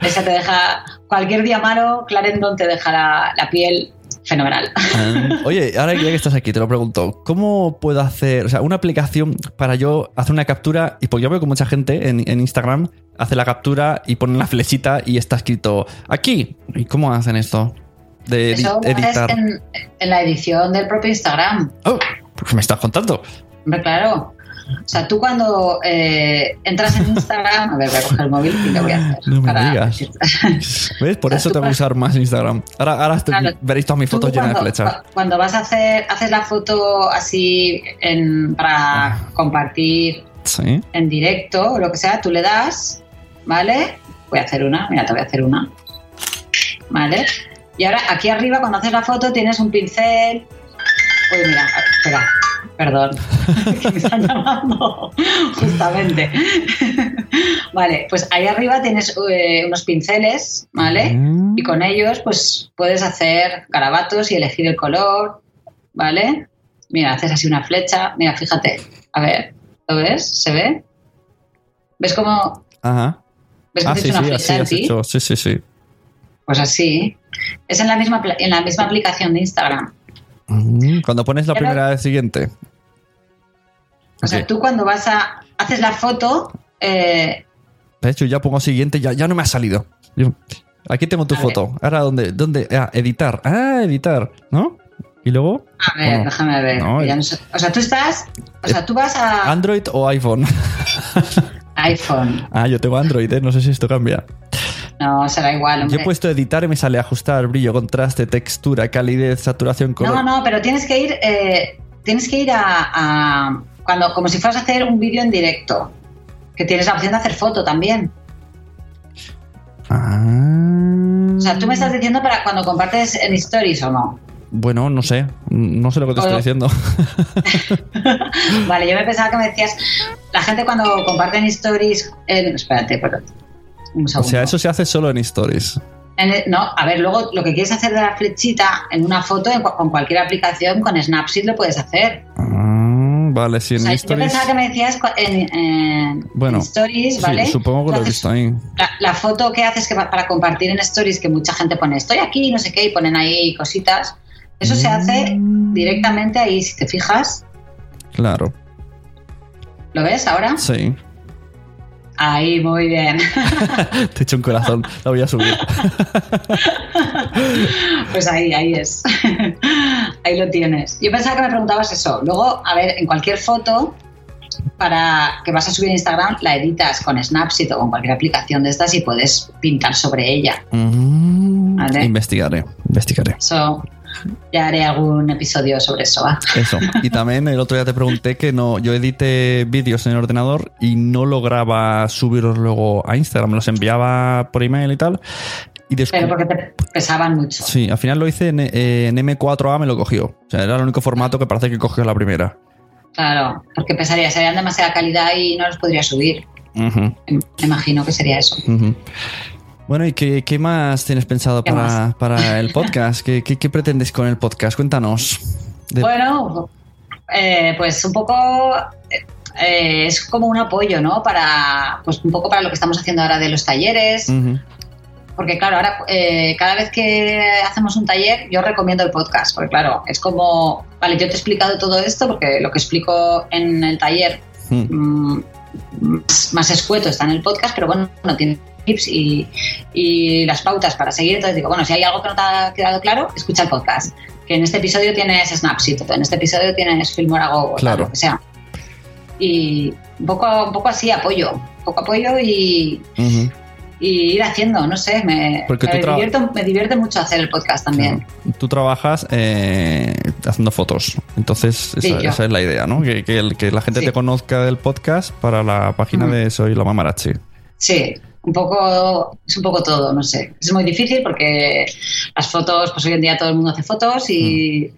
Ese te deja, cualquier día malo, Clarendon te deja la, la piel fenomenal. Ah, Oye, ahora ya que estás aquí, te lo pregunto, ¿cómo puedo hacer, o sea, una aplicación para yo hacer una captura? Y porque yo veo que mucha gente en, en Instagram hace la captura y pone la flechita y está escrito aquí. ¿Y cómo hacen esto? De Eso editar. en, en la edición del propio Instagram. Oh, ¿qué me estás contando? Hombre, claro. O sea, tú cuando eh, entras en Instagram, a ver, voy a coger el móvil y lo voy a hacer. No me para- digas. ¿Ves? Por O sea, eso tengo que cuando- usar más Instagram. Ahora, ahora Claro, veréis todas mis fotos llenas de flechas. cu- Cuando vas a hacer, haces la foto así en- para Ah. compartir Sí. en directo o lo que sea, tú le das, ¿vale? Voy a hacer una, mira, te voy a hacer una. ¿Vale? Y ahora aquí arriba, cuando haces la foto, tienes un pincel. Uy, mira, a- espera, perdón, que me están llamando, justamente. vale, pues ahí arriba tienes eh, unos pinceles, ¿vale? Mm. Y con ellos, pues puedes hacer garabatos y elegir el color, ¿vale? Mira, haces así una flecha. Mira, fíjate. A ver, ¿lo ves? ¿Se ve? ¿Ves cómo Ajá. ves que Ah, has sí, hecho una sí, así flecha en hecho. Sí, sí, sí. Pues así. Es en la misma en la misma aplicación de Instagram. Cuando pones la Pero- primera vez siguiente. O sea, tú cuando vas a haces la foto, eh, De hecho, ya pongo siguiente, ya, ya no me ha salido. Yo- aquí tengo tu foto. Ahora, ¿dónde? ¿Dónde? Ah, editar. Ah, editar. ¿No? Y luego, a ver, déjame ver. no, Ya eh. no sé. O sea, tú estás, o sea, tú vas a ¿Android o iPhone? iPhone. ah, yo tengo Android, ¿eh? No sé si esto cambia. No, será igual, Yo hombre. he puesto editar y me sale ajustar, brillo, contraste, textura, calidez, saturación, color. No, no, pero tienes que ir, eh, tienes que ir a, a- cuando, como si fueras a hacer un vídeo en directo, que tienes la opción de hacer foto también. Ah. O sea, tú me estás diciendo para cuando compartes en stories o no. Bueno, no sé. No sé lo que te estoy diciendo. Vale, yo me pensaba que me decías, la gente cuando comparten stories, en, espérate, pero un o sea, eso se hace solo en stories. En el- no, a ver, luego lo que quieres hacer de la flechita en una foto en con cualquier aplicación, con Snapseed lo puedes hacer. Ah, vale, sí, O en sea, yo stories. pensaba que me decías en, en- Bueno, en stories, sí, ¿vale? supongo que lo he visto ahí. La, la foto que haces que para compartir en stories, que mucha gente pone estoy aquí, no sé qué, y ponen ahí cositas, eso se hace Mm. directamente ahí, si te fijas. Claro, ¿Lo ves ahora? sí. Ahí, muy bien. Te he hecho un corazón. La voy a subir. Pues ahí, ahí es. ahí lo tienes. Yo pensaba que me preguntabas eso. Luego, a ver, en cualquier foto para que vas a subir a Instagram, la editas con Snapseed o con cualquier aplicación de estas y puedes pintar sobre ella. Mm, Vale. Investigaré, investigaré. Eso, ya haré algún episodio sobre eso. ¿va? Eso. Y también el otro día te pregunté que no, yo edité vídeos en el ordenador y no lograba subirlos luego a Instagram, me los enviaba por email y tal. Y. Pero porque te pesaban mucho. Sí, al final lo hice en, eh, en M4A, me lo cogió. O sea, era el único formato que parece que cogió la primera. Claro, porque pesaría, serían demasiada calidad y no los podría subir. Me imagino que sería eso. ujú. Bueno, ¿y qué, qué más tienes pensado ¿Qué para, más? para el podcast? ¿Qué, qué, qué pretendes con el podcast? Cuéntanos. De- Bueno, eh, pues un poco eh, es como un apoyo, ¿no? Para, pues un poco para lo que estamos haciendo ahora de los talleres, porque claro, ahora eh, cada vez que hacemos un taller yo recomiendo el podcast, porque claro, es como, vale, yo te he explicado todo esto porque lo que explico en el taller Mm. mm, más, más escueto está en el podcast, pero bueno, no tiene tips y, y las pautas para seguir. Entonces digo, bueno, si hay algo que no te ha quedado claro, escucha el podcast. Que en este episodio tienes Snapseed, en este episodio tienes Filmora Go, Claro. lo que sea. Y un poco, un poco así apoyo. poco apoyo y, ir haciendo, no sé, me, me, divierto, me divierte mucho hacer el podcast también. Claro. Tú trabajas eh, haciendo fotos. Entonces, Sí, esa, es la idea, ¿no? Que, que el- que la gente Sí. te conozca del podcast para la página de Soy la Mamarachi. Sí, un poco, es un poco todo, no sé. Es muy difícil porque las fotos, pues hoy en día todo el mundo hace fotos y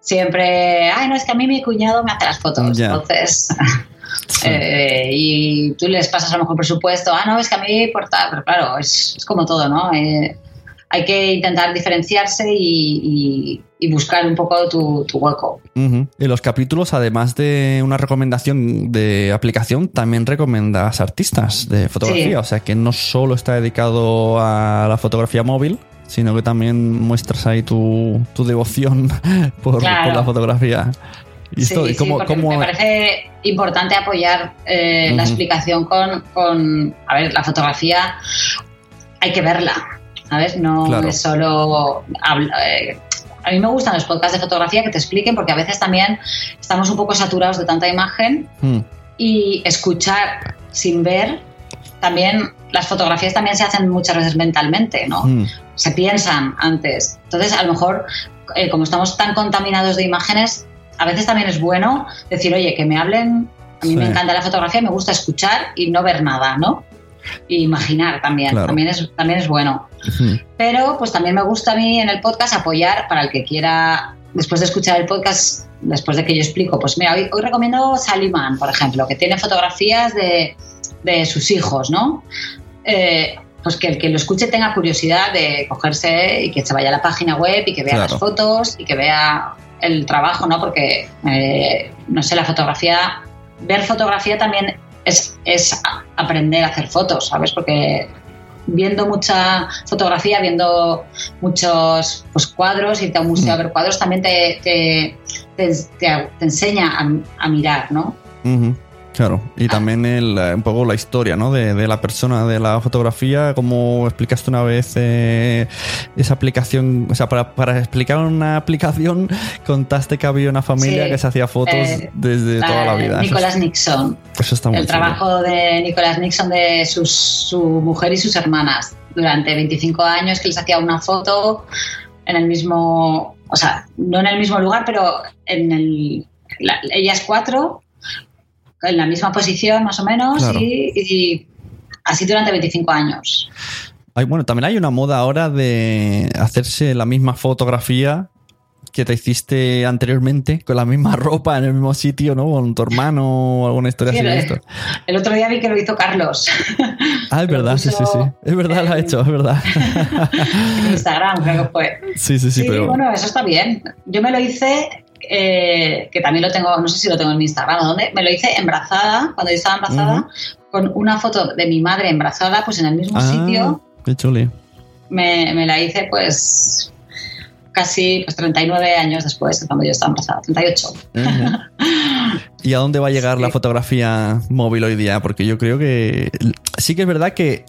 siempre, ay, no, es que a mí mi cuñado me hace las fotos. Entonces, eh, y tú les pasas a lo mejor presupuesto, ah, no, es que a mí por tal, pero claro, es, es como todo, ¿no? Eh, hay que intentar diferenciarse y, y- y buscar un poco tu, tu hueco. Ujú. Y los capítulos, además de una recomendación de aplicación, también recomendas artistas de fotografía. Sí. O sea que no solo está dedicado a la fotografía móvil, sino que también muestras ahí tu, tu devoción por, Claro. por la fotografía. Y esto, sí, ¿y cómo- sí, cómo- me parece importante apoyar eh, la explicación con, con, a ver, la fotografía hay que verla, ¿sabes? No Claro. es solo... eh, a mí me gustan los podcasts de fotografía que te expliquen porque a veces también estamos un poco saturados de tanta imagen Mm, y escuchar sin ver también las fotografías también se hacen muchas veces mentalmente, ¿no? mm. se piensan antes. Entonces, a lo mejor, eh, como estamos tan contaminados de imágenes, a veces también es bueno decir, oye, que me hablen. A mí Sí. me encanta la fotografía, me gusta escuchar y no ver nada, ¿no? Imaginar también, Claro. también, es, también es bueno. Pero pues también me gusta a mí en el podcast apoyar para el que quiera, después de escuchar el podcast, después de que yo explico, pues mira, hoy, hoy recomiendo Saliman, por ejemplo, que tiene fotografías de, de sus hijos, ¿no? Eh, pues que el que lo escuche tenga curiosidad de cogerse y que se vaya a la página web y que vea Claro. las fotos y que vea el trabajo, ¿no? Porque, eh, no sé, la fotografía, ver fotografía también es, es aprender a hacer fotos, ¿sabes? Porque viendo mucha fotografía, viendo muchos pues, cuadros, irte a un museo a ver cuadros, también te, te, te- enseña a, a mirar, ¿no? Claro, Ah. y también el, eh, un poco la historia ¿no? de, de la persona, de la fotografía, como explicaste una vez eh, esa aplicación, o sea, para, para explicar una aplicación contaste que había una familia Sí, que se hacía fotos eh, desde toda la vida. Eso, Nicolás Nixon. eso está muy el chulo. trabajo de Nicolás Nixon de sus, su mujer y sus hermanas durante 25 años que les hacía una foto en el mismo, o sea, no en el mismo lugar, pero en el, la- ellas cuatro en la misma posición más o menos Claro. y, y así durante 25 años. Hay- bueno, también hay una moda ahora de hacerse la misma fotografía que te hiciste anteriormente con la misma ropa en el mismo sitio, ¿no? Con tu hermano o alguna historia Sí, así el, esto. el otro día vi que lo hizo Carlos Ah, es verdad, sí, sí, sí. Es verdad, lo ha hecho, es verdad. en Instagram, creo que fue. Sí, sí, sí, Sí, pero. bueno, eso está bien. Yo me lo hice, eh, que también lo tengo, no sé si lo tengo en mi Instagram o dónde, me lo hice embrazada, cuando yo estaba embarazada, con una foto de mi madre embarazada, pues en el mismo Ah, sitio. Qué. Me, me la hice pues casi pues, 39 años después de cuando yo estaba embarazada, 38. Ujú. ¿Y a dónde va a llegar Sí. la fotografía móvil hoy día? Porque yo creo que sí que es verdad que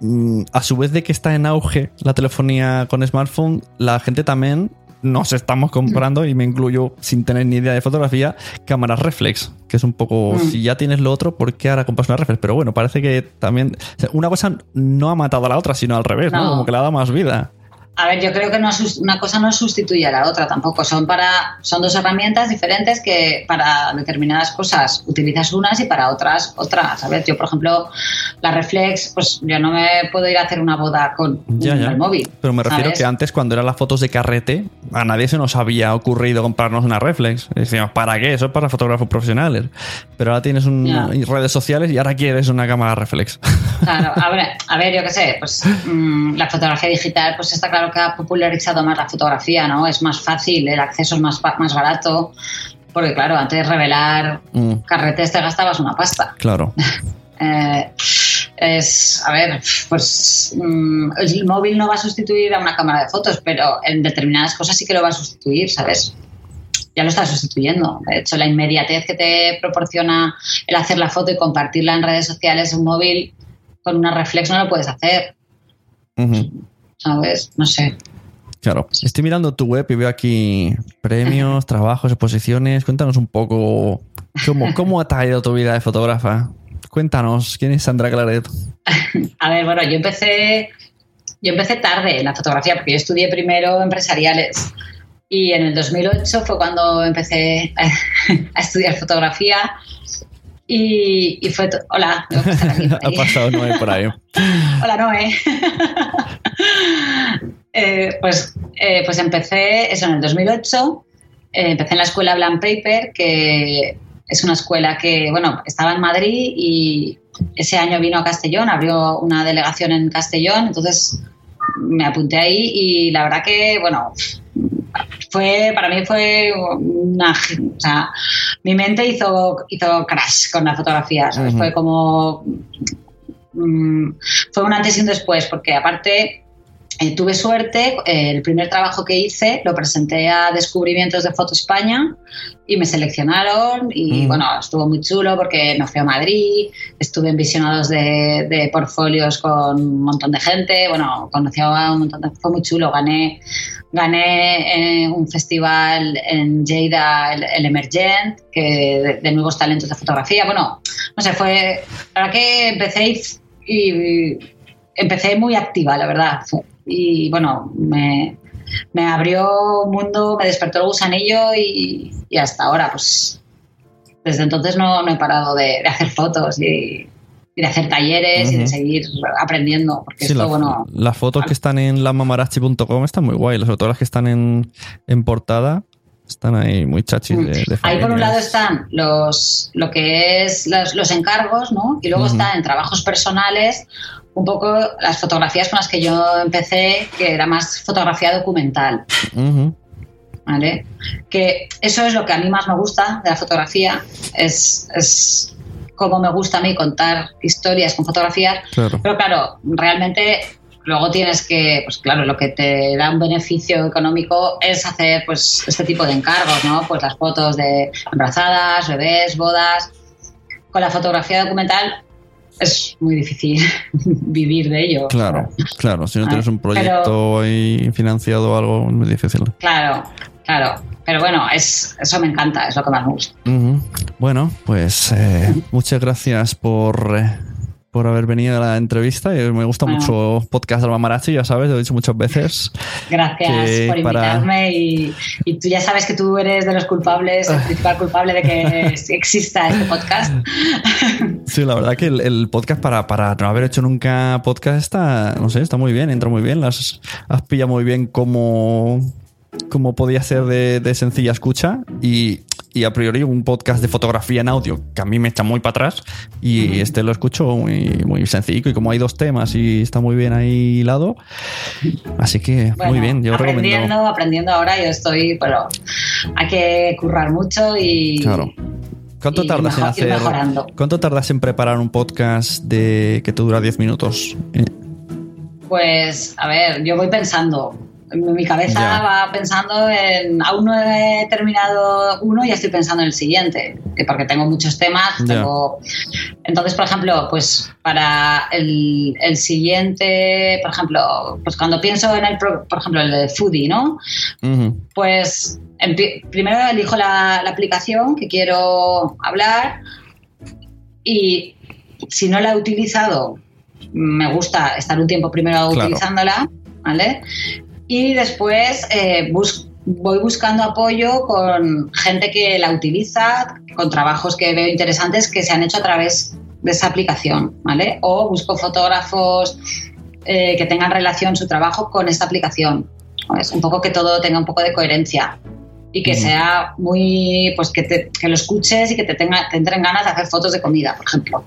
mm, a su vez de que está en auge la telefonía con smartphone, la gente también nos estamos comprando, y me incluyo sin tener ni idea de fotografía, cámaras reflex, que es un poco, Mm. si ya tienes lo otro, ¿por qué ahora compras una reflex? Pero bueno, parece que también, o sea, una cosa no ha matado a la otra, sino al revés, ¿no? No. Como que le ha dado más vida. A ver, yo creo que no, una cosa no sustituye a la otra tampoco. Son para son dos herramientas diferentes que para determinadas cosas utilizas unas y para otras otras. ¿sabes? Yo, por ejemplo, la reflex, pues yo no me puedo ir a hacer una boda con Ya, ya. el móvil. Pero me refiero ¿sabes? que antes, cuando eran las fotos de carrete, a nadie se nos había ocurrido comprarnos una reflex. Decíamos, ¿para qué? Eso es para fotógrafos profesionales. Pero ahora tienes un, redes sociales y ahora quieres una cámara reflex. Claro, a ver, a ver, yo qué sé, pues mm, la fotografía digital, pues está claro que ha popularizado más la fotografía, ¿no? Es más fácil, el acceso es más, más barato, porque claro, antes de revelar Mm, carretes te gastabas una pasta. claro. Eh, es, a ver, pues mm, el móvil no va a sustituir a una cámara de fotos, pero en determinadas cosas sí que lo va a sustituir, ¿sabes? Ya lo está sustituyendo. De hecho, la inmediatez que te proporciona el hacer la foto y compartirla en redes sociales, un móvil con una reflex no lo puedes hacer, Ujú, ¿sabes? No sé. Claro. Estoy mirando tu web y veo aquí premios, trabajos, exposiciones. Cuéntanos un poco cómo, cómo ha traído tu vida de fotógrafa. Cuéntanos, ¿quién es Sandra Claret? A ver, bueno, yo empecé, yo empecé tarde en la fotografía porque yo estudié primero empresariales y en el 2008 fue cuando empecé a, a estudiar fotografía y, y fue... Hola, aquí ha pasado Noé por ahí. Hola, Noé. Eh, pues, eh, pues empecé, eso en el 2008, eh, empecé en la escuela Blanc Paper, que es una escuela que, bueno, estaba en Madrid y ese año vino a Castellón, abrió una delegación en Castellón, entonces me apunté ahí y la verdad que, bueno, fue para mí fue una o sea mi mente hizo hizo crash con la fotografía fue como mm, fue un antes y un después porque aparte eh, tuve suerte eh, el primer trabajo que hice lo presenté a descubrimientos de Foto España y me seleccionaron y Mm. bueno estuvo muy chulo porque me fui a Madrid estuve en visionados de, de portfolios con un montón de gente bueno conocí a un montón de fue muy chulo gané gané eh, un festival en Lleida el, el Emergent que de, de nuevos talentos de fotografía bueno no sé fue la verdad que empecé y, y empecé muy activa la verdad y bueno me me abrió un mundo, me despertó el gusanillo y, y hasta ahora, pues desde entonces no, no he parado de, de hacer fotos y, y de hacer talleres y de seguir aprendiendo, porque Sí, esto, la- bueno, las fotos que están en lamamarachi.com están muy guay, sobre todo las que están en, en portada están ahí muy chachis de, de ahí por un lado están los, lo que es los, los encargos, ¿no? Y luego Ujú. están en trabajos personales un poco las fotografías con las que yo empecé, que era más fotografía documental. ¿vale? Que eso es lo que a mí más me gusta de la fotografía, es, es cómo me gusta a mí contar historias con fotografías, Claro. pero claro, realmente luego tienes que, pues claro, lo que te da un beneficio económico es hacer pues este tipo de encargos, ¿no? Pues las fotos de embarazadas, bebés, bodas. Con la fotografía documental es muy difícil vivir de ello. Claro, claro. Si no tienes un pero- proyecto ahí financiado o algo, es muy difícil. Claro, claro. Pero bueno, es, eso me encanta, es lo que más me gusta. Bueno, pues eh, muchas gracias por, eh, por haber venido a la entrevista. Eh, Me gusta Bueno. mucho podcast de Marachi, ya sabes, lo he dicho muchas veces. Gracias por para- invitarme y, y tú ya sabes que tú eres de los culpables, el principal culpable de que exista este podcast. Sí, la verdad que el, el podcast para, para no haber hecho nunca podcast está, no sé, está muy bien, entra muy bien. Las has pillado muy bien cómo, cómo podía ser de, de sencilla escucha y, y a priori un podcast de fotografía en audio que a mí me echa muy para atrás y este lo escucho muy, muy sencillo y como hay dos temas y está muy bien ahí hilado, así que Bueno, muy bien, yo recomiendo. aprendiendo, aprendiendo ahora, yo estoy, pero hay que currar mucho y, Claro. ¿Cuánto tardas en mejor- hacer? ¿Cuánto tardas en preparar un podcast de que te dura 10 minutos? Pues, a ver, yo voy pensando. Mi cabeza Ya. va pensando en. Aún no he terminado uno y estoy pensando en el siguiente. que Porque tengo muchos temas. Tengo... Entonces, por ejemplo, pues para el, el siguiente, por ejemplo, pues cuando pienso en el, por ejemplo, el de Foodie, ¿no? Pues primero elijo la, la aplicación que quiero hablar y si no la he utilizado, me gusta estar un tiempo primero Claro. utilizándola, ¿vale? Y después eh, bus- voy buscando apoyo con gente que la utiliza, con trabajos que veo interesantes que se han hecho a través de esa aplicación, ¿vale? O busco fotógrafos eh, que tengan relación su trabajo con esta aplicación. Es un poco que todo tenga un poco de coherencia y que sea muy, pues que, te- que lo escuches y que te, tenga, te entren ganas de hacer fotos de comida, por ejemplo.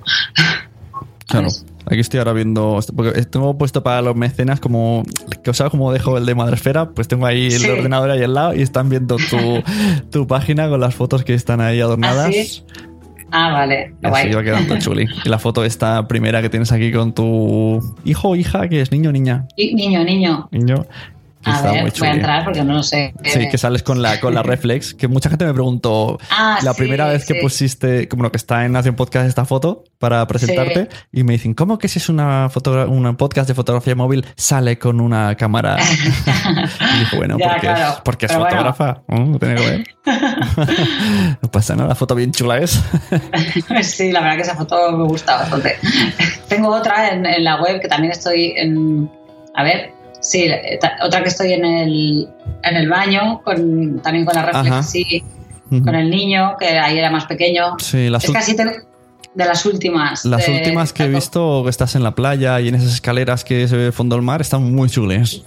Claro. ¿Sabes? Aquí estoy ahora viendo. Porque tengo puesto para los mecenas como. Que os como dejo el de Madresfera, pues tengo ahí el ordenador ahí al lado y están viendo tu, tu página con las fotos que están ahí adornadas. ¿Ah, sí? Ah, vale, Así guay. va quedando chuli. Y la foto esta primera que tienes aquí con tu hijo o hija, que es niño o niña. Niño, niño. Niño. A ver, muy voy a entrar porque no lo sé. Sí, que sales con la, con la reflex, que mucha gente me preguntó Ah, la sí, primera vez que pusiste, como que está en Nación Podcast esta foto para presentarte, y me dicen, ¿cómo que si es una, fotogra- una podcast de fotografía móvil sale con una cámara? y dije, bueno, Ya, porque, claro. es, porque es Pero fotógrafa. No pasa nada, la foto bien chula es. Sí, la verdad que esa foto me gusta bastante. Tengo otra en, en la web que también estoy en. A ver, sí, otra que estoy en el, en el baño, con, también con la reflex, sí, con el niño, que ahí era más pequeño. Sí, las es casi de las últimas. Las de- últimas que he visto que estás en la playa y en esas escaleras que se ve de fondo al mar están muy chulas.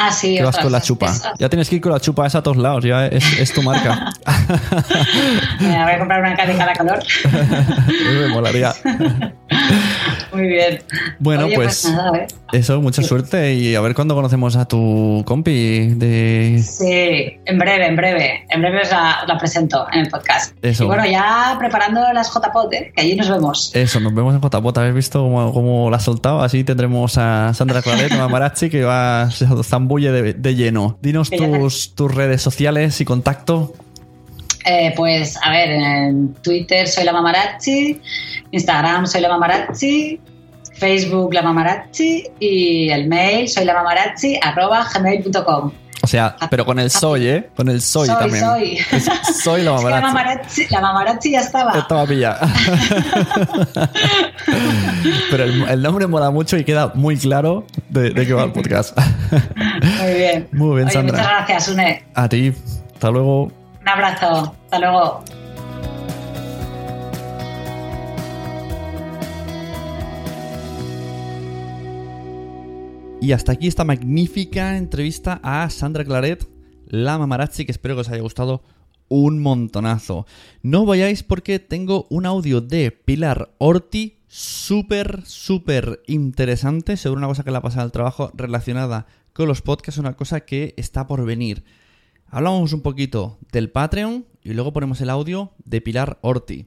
Ah, sí, Que vas con la chupa. Ya tienes que ir con la chupa esa a todos lados, ya es, es tu marca. Me voy a comprar una de cada color. Me molaría. Muy bien. Bueno, Oye, pues, nada, a ver. eso, mucha suerte y a ver cuándo conocemos a tu compi de... Sí, en breve, en breve. En breve os la, os la presento en el podcast. Eso. Y bueno, ya preparando las JPOT, ¿eh? que allí nos vemos. Eso, nos vemos en JPOT. ¿Habéis visto cómo, cómo la ha soltado? Así tendremos a Sandra Claret, Mamarazzi, que va, se zambulle de, de lleno. Dinos tus, tus redes sociales y contacto. Eh, pues a ver, en Twitter soy la Mamarazzi, Instagram soy la Mamarazzi, Facebook la Mamarazzi y el mail soy la Mamarazzi arroba gmail.com. O sea, pero con el soy, ¿eh? Con el soy, Soy, también. soy. Es- soy la Es que la Mamarazzi. Mamarazzi, la Mamarazzi ya estaba. Estaba pillada. Pero el, el nombre mola mucho y queda muy claro de, de qué va el podcast. Muy bien. Muy bien, Oye, Sandra. Muchas gracias, Une. A ti. Hasta luego. Un abrazo. Hasta luego. Y hasta aquí esta magnífica entrevista a Sandra Claret, la mamarazzi, que espero que os haya gustado un montonazo. No vayáis porque tengo un audio de Pilar Orti súper, súper interesante sobre una cosa que le ha pasado al trabajo relacionada con los podcasts, una cosa que está por venir. Hablamos un poquito del Patreon y luego ponemos el audio de Pilar Orti.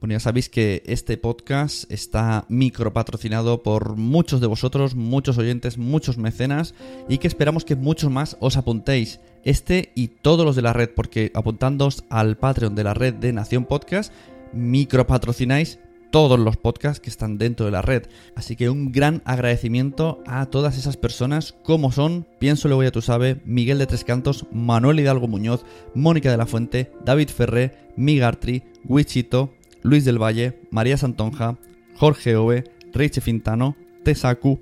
Bueno, ya sabéis que este podcast está micropatrocinado por muchos de vosotros, muchos oyentes, muchos mecenas y que esperamos que muchos más os apuntéis. Este y todos los de la red, porque apuntándoos al Patreon de la red de Nación Podcast, micropatrocináis todos los podcasts que están dentro de la red. Así que un gran agradecimiento a todas esas personas, como son, pienso le voy a tu sabe, Miguel de Tres Cantos, Manuel Hidalgo Muñoz, Mónica de la Fuente, David Ferré, Migartri, Wichito, Luis del Valle, María Santonja, Jorge Ove, Reiche Fintano, Tesaku,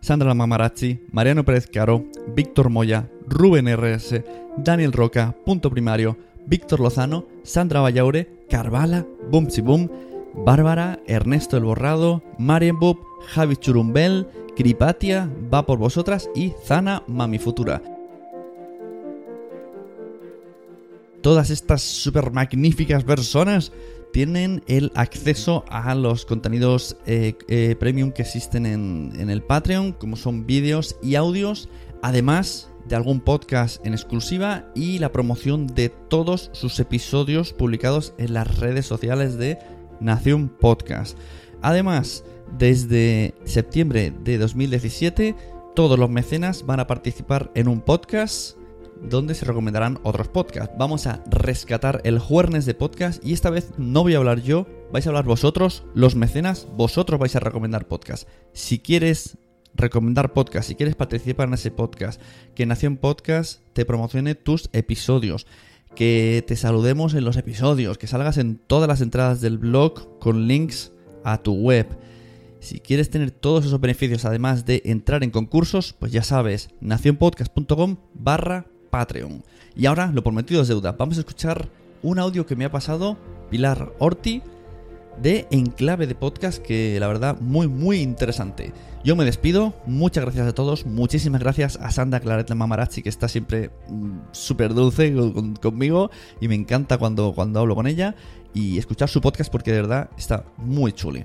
Sandra Mamarazzi, Mariano Pérez Caro, Víctor Moya, Rubén RS, Daniel Roca, Punto Primario, Víctor Lozano, Sandra Vallaure, Carvala, Bumsi Boom, Bárbara, Ernesto El Borrado, Marian Bub, Javi Churumbel, Cripatia, Va por Vosotras y Zana Mami Futura. Todas estas super magníficas personas tienen el acceso a los contenidos eh, eh, premium que existen en, en el Patreon, como son vídeos y audios, además de algún podcast en exclusiva y la promoción de todos sus episodios publicados en las redes sociales de Nación Podcast. Además, desde septiembre de 2017, todos los mecenas van a participar en un podcast donde se recomendarán otros podcasts. Vamos a rescatar el jueves de podcast y esta vez no voy a hablar yo, vais a hablar vosotros, los mecenas, vosotros vais a recomendar podcast. Si quieres recomendar podcast, si quieres participar en ese podcast, que Nación Podcast te promocione tus episodios, que te saludemos en los episodios, que salgas en todas las entradas del blog con links a tu web. Si quieres tener todos esos beneficios, además de entrar en concursos, pues ya sabes, nacionpodcast.com barra Patreon. Y ahora, lo prometido es deuda. Vamos a escuchar un audio que me ha pasado Pilar Orti de Enclave de Podcast, que la verdad muy, muy interesante. Yo me despido, muchas gracias a todos, muchísimas gracias a Sandra Claret la Mamarazzi, que está siempre mm, súper dulce con- conmigo y me encanta cuando, cuando hablo con ella y escuchar su podcast porque de verdad está muy chuli.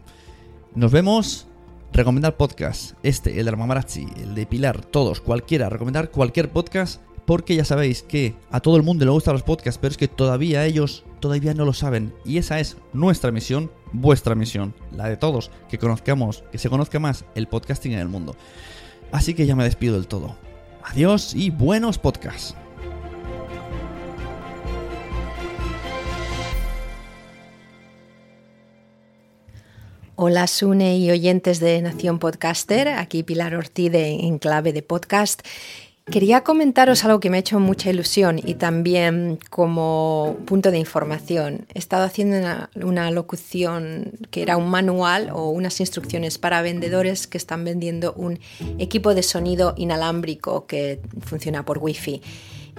Nos vemos recomendar podcast, este, el de Mamarazzi, el de Pilar, todos, cualquiera, recomendar cualquier podcast porque ya sabéis que a todo el mundo le gustan los podcasts, pero es que todavía ellos todavía no lo saben. Y esa es nuestra misión, vuestra misión, la de todos, que conozcamos, que se conozca más el podcasting en el mundo. Así que ya me despido del todo. Adiós y buenos podcasts. Hola Sune y oyentes de Nación Podcaster, aquí Pilar Ortiz de Enclave de Podcast. Quería comentaros algo que me ha hecho mucha ilusión y también como punto de información. He estado haciendo una, locución que era un manual o unas instrucciones para vendedores que están vendiendo un equipo de sonido inalámbrico que funciona por wifi.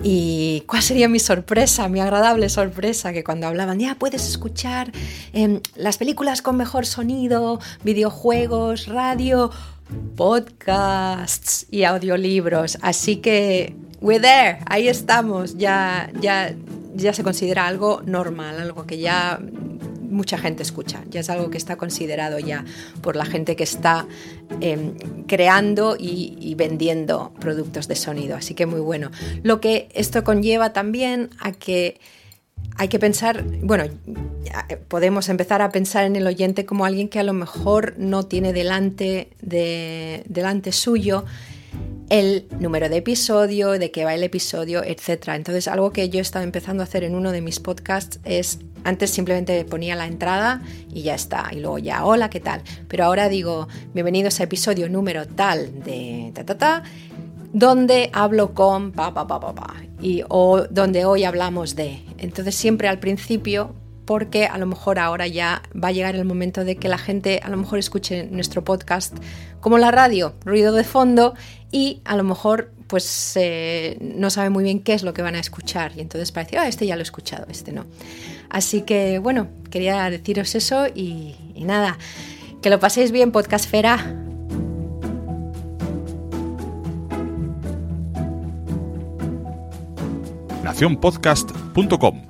Y cuál sería mi sorpresa, mi agradable sorpresa, que cuando hablaban, ya puedes escuchar eh, las películas con mejor sonido, videojuegos, radio, podcasts y audiolibros. Así que, we're there, ahí estamos, ya, ya, ya se considera algo normal, algo que ya mucha gente escucha, ya es algo que está considerado ya por la gente que está eh, creando y, vendiendo productos de sonido, así que muy bueno. Lo que esto conlleva también a que hay que pensar, bueno, podemos empezar a pensar en el oyente como alguien que a lo mejor no tiene delante, de, delante suyo el número de episodio, de qué va el episodio, etc. Entonces, algo que yo he estado empezando a hacer en uno de mis podcasts es, antes simplemente ponía la entrada y ya está, y luego ya, hola, ¿qué tal? Pero ahora digo, bienvenidos a episodio número tal de ta ta ta, donde hablo con pa pa pa pa pa, y, o donde hoy hablamos de. Entonces, siempre al principio porque a lo mejor ahora ya va a llegar el momento de que la gente a lo mejor escuche nuestro podcast como la radio, ruido de fondo y a lo mejor pues eh, no sabe muy bien qué es lo que van a escuchar y entonces parece, ah, este ya lo he escuchado, este no. Así que bueno, quería deciros eso y, nada, que lo paséis bien, podcastfera. nacionpodcast.com